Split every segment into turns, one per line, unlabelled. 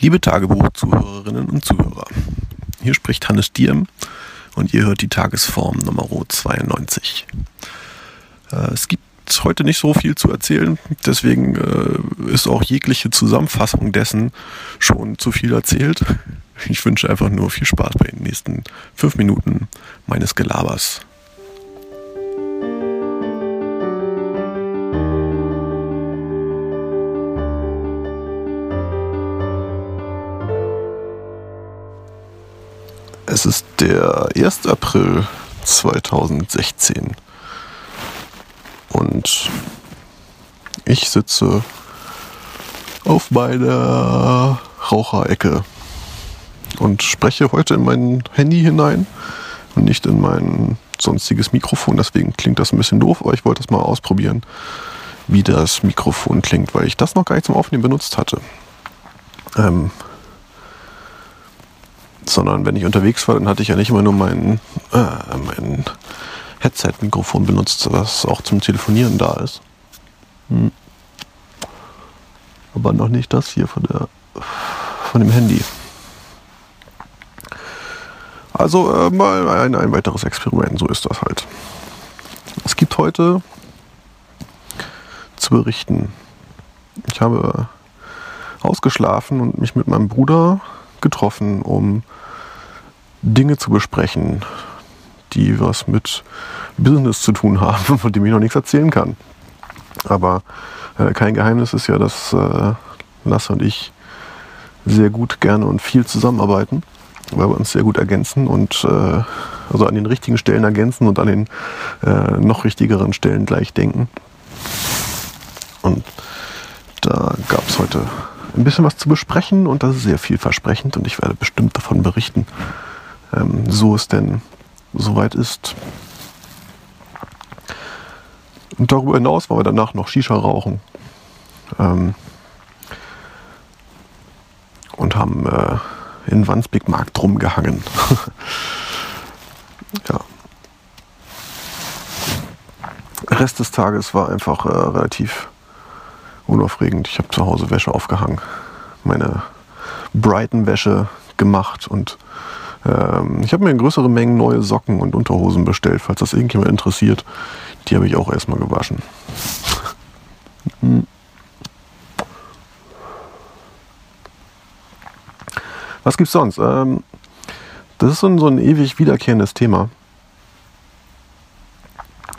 Liebe Tagebuch-Zuhörerinnen und Zuhörer, hier spricht Hannes Diem und ihr hört die Tagesform Nummer 92. Äh, es gibt heute nicht so viel zu erzählen, deswegen äh, ist auch jegliche Zusammenfassung dessen schon zu viel erzählt. Ich wünsche einfach nur viel Spaß bei den nächsten fünf Minuten meines Gelabers. Ist der 1. April 2016 und ich sitze auf meiner Raucherecke und spreche heute in mein Handy hinein und nicht in mein sonstiges Mikrofon. Deswegen klingt das ein bisschen doof, aber ich wollte das mal ausprobieren, wie das Mikrofon klingt, weil ich das noch gar nicht zum Aufnehmen benutzt hatte. Ähm, sondern wenn ich unterwegs war, dann hatte ich ja nicht immer nur mein, äh, mein Headset-Mikrofon benutzt, was auch zum Telefonieren da ist. Hm. Aber noch nicht das hier von, der, von dem Handy. Also äh, mal ein, ein weiteres Experiment, so ist das halt. Es gibt heute zu berichten. Ich habe ausgeschlafen und mich mit meinem Bruder getroffen, um Dinge zu besprechen, die was mit Business zu tun haben, von dem ich noch nichts erzählen kann. Aber äh, kein Geheimnis ist ja, dass äh, Lasse und ich sehr gut, gerne und viel zusammenarbeiten, weil wir uns sehr gut ergänzen und äh, also an den richtigen Stellen ergänzen und an den äh, noch richtigeren Stellen gleich denken. Und da gab es heute ein bisschen was zu besprechen und das ist sehr vielversprechend und ich werde bestimmt davon berichten, ähm, so es denn soweit ist. Und darüber hinaus wollen wir danach noch Shisha rauchen. Ähm, und haben äh, in Wandsbek Markt rumgehangen. ja. Rest des Tages war einfach äh, relativ unaufregend. Ich habe zu Hause Wäsche aufgehangen, meine Brighton-Wäsche gemacht und ähm, ich habe mir größere Mengen neue Socken und Unterhosen bestellt, falls das irgendjemand interessiert. Die habe ich auch erstmal gewaschen. Hm. Was gibt's sonst? Ähm, das ist so ein, so ein ewig wiederkehrendes Thema.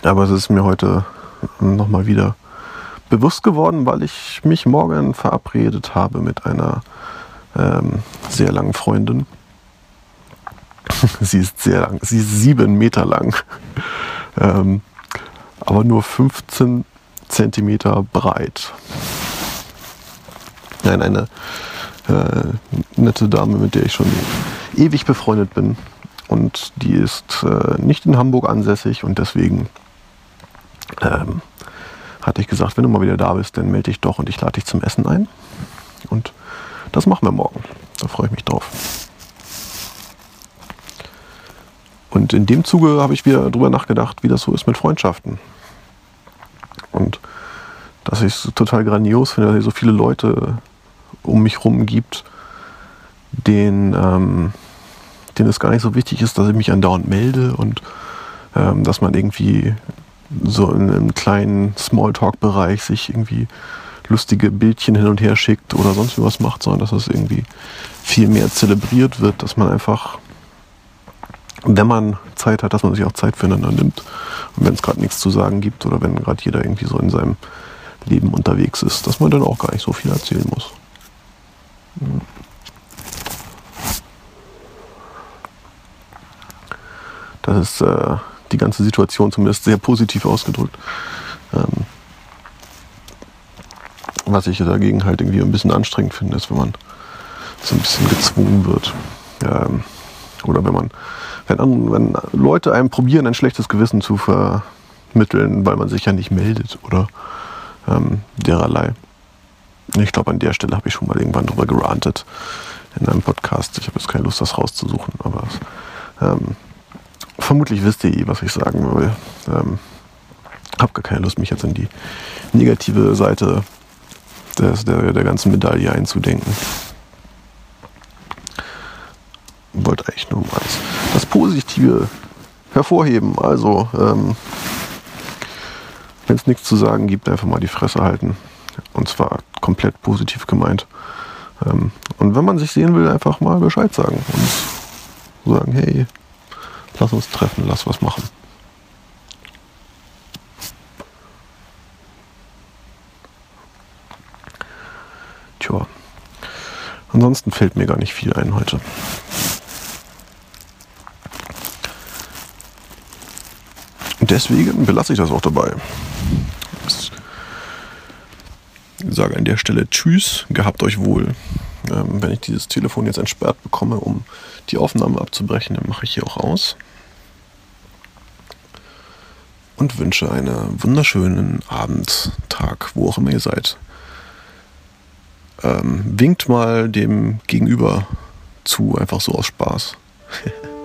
Aber es ist mir heute nochmal wieder bewusst geworden, weil ich mich morgen verabredet habe mit einer ähm, sehr langen Freundin. sie ist sehr lang, sie ist sieben Meter lang, ähm, aber nur 15 Zentimeter breit. Nein, eine äh, nette Dame, mit der ich schon ewig befreundet bin. Und die ist äh, nicht in Hamburg ansässig und deswegen ähm, hatte ich gesagt, wenn du mal wieder da bist, dann melde dich doch und ich lade dich zum Essen ein. Und das machen wir morgen. Da freue ich mich drauf. Und in dem Zuge habe ich wieder darüber nachgedacht, wie das so ist mit Freundschaften. Und dass ich es total grandios finde, dass es so viele Leute um mich herum gibt, denen, ähm, denen es gar nicht so wichtig ist, dass ich mich andauernd melde und ähm, dass man irgendwie so in einem kleinen Smalltalk-Bereich sich irgendwie lustige Bildchen hin und her schickt oder sonst was macht, sondern dass das irgendwie viel mehr zelebriert wird, dass man einfach, wenn man Zeit hat, dass man sich auch Zeit füreinander nimmt. Und wenn es gerade nichts zu sagen gibt oder wenn gerade jeder irgendwie so in seinem Leben unterwegs ist, dass man dann auch gar nicht so viel erzählen muss. Das ist äh, die ganze Situation zumindest sehr positiv ausgedrückt. Ähm, was ich dagegen halt irgendwie ein bisschen anstrengend finde, ist, wenn man so ein bisschen gezwungen wird. Ähm, oder wenn man, wenn, wenn Leute einem probieren, ein schlechtes Gewissen zu vermitteln, weil man sich ja nicht meldet oder ähm, dererlei. Ich glaube, an der Stelle habe ich schon mal irgendwann drüber gerantet in einem Podcast. Ich habe jetzt keine Lust, das rauszusuchen, aber ähm, vermutlich wisst ihr eh, was ich sagen will. Ähm, habe gar keine Lust, mich jetzt in die negative Seite des, der, der ganzen Medaille einzudenken. Wollte eigentlich nur mal das Positive hervorheben. Also, ähm, wenn es nichts zu sagen gibt, einfach mal die Fresse halten. Und zwar komplett positiv gemeint. Ähm, und wenn man sich sehen will, einfach mal Bescheid sagen und sagen, hey, lass uns treffen, lass was machen. Tja. Ansonsten fällt mir gar nicht viel ein heute. Deswegen belasse ich das auch dabei. Ich sage an der Stelle Tschüss, gehabt euch wohl. Ähm, wenn ich dieses Telefon jetzt entsperrt bekomme, um die Aufnahme abzubrechen, dann mache ich hier auch aus. Und wünsche einen wunderschönen Abend, Tag, wo auch immer ihr seid. Ähm, winkt mal dem Gegenüber zu, einfach so aus Spaß.